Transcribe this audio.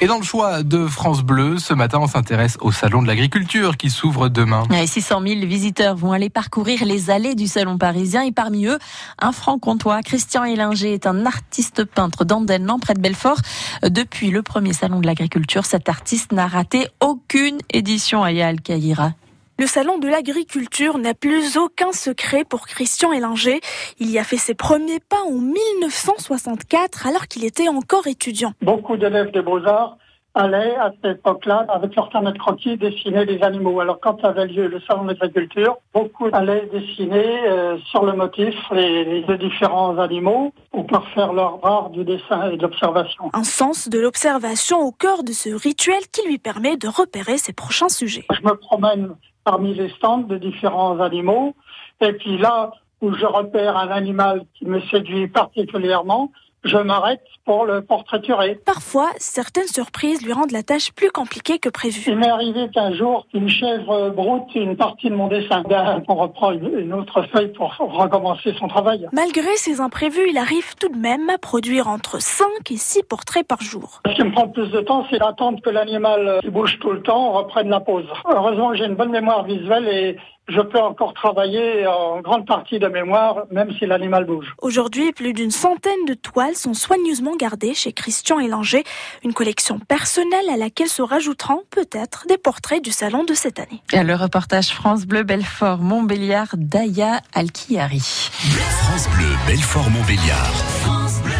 Et dans le choix de France Bleu, ce matin, on s'intéresse au Salon de l'Agriculture qui s'ouvre demain. Et 600 000 visiteurs vont aller parcourir les allées du Salon parisien et parmi eux, un franc-comtois, Christian Hélinger, est un artiste peintre d'Andennan, près de Belfort. Depuis le premier Salon de l'Agriculture, cet artiste n'a raté aucune édition à Al Kaira. Le salon de l'agriculture n'a plus aucun secret pour Christian Hélinger. Il y a fait ses premiers pas en 1964 alors qu'il était encore étudiant. Beaucoup d'élèves des beaux-arts allaient à cette époque-là, avec leur carnet de croquis, dessiner des animaux. Alors quand avait lieu le salon de l'agriculture, beaucoup allaient dessiner euh, sur le motif les, les, différents animaux ou pour faire leur art du dessin et de l'observation. Un sens de l'observation au cœur de ce rituel qui lui permet de repérer ses prochains sujets. Je me promène parmi les stands de différents animaux. Et puis là où je repère un animal qui me séduit particulièrement, je m'arrête pour le portraiturer. Parfois, certaines surprises lui rendent la tâche plus compliquée que prévu. Il m'est arrivé qu'un jour, une chèvre broute une partie de mon dessin. Ben, on reprend une autre feuille pour recommencer son travail. Malgré ces imprévus, il arrive tout de même à produire entre 5 et 6 portraits par jour. Ce qui me prend plus de temps, c'est d'attendre que l'animal qui bouge tout le temps reprenne la pose. Heureusement, j'ai une bonne mémoire visuelle et je peux encore travailler en grande partie de mémoire, même si l'animal bouge. Aujourd'hui, plus d'une centaine de toiles sont soigneusement gardées chez Christian Hélanger, une collection personnelle à laquelle se rajouteront peut-être des portraits du salon de cette année. Et le reportage France Bleu Belfort Montbéliard d'Aya Alkiari. France Bleu Belfort Montbéliard. France Bleu.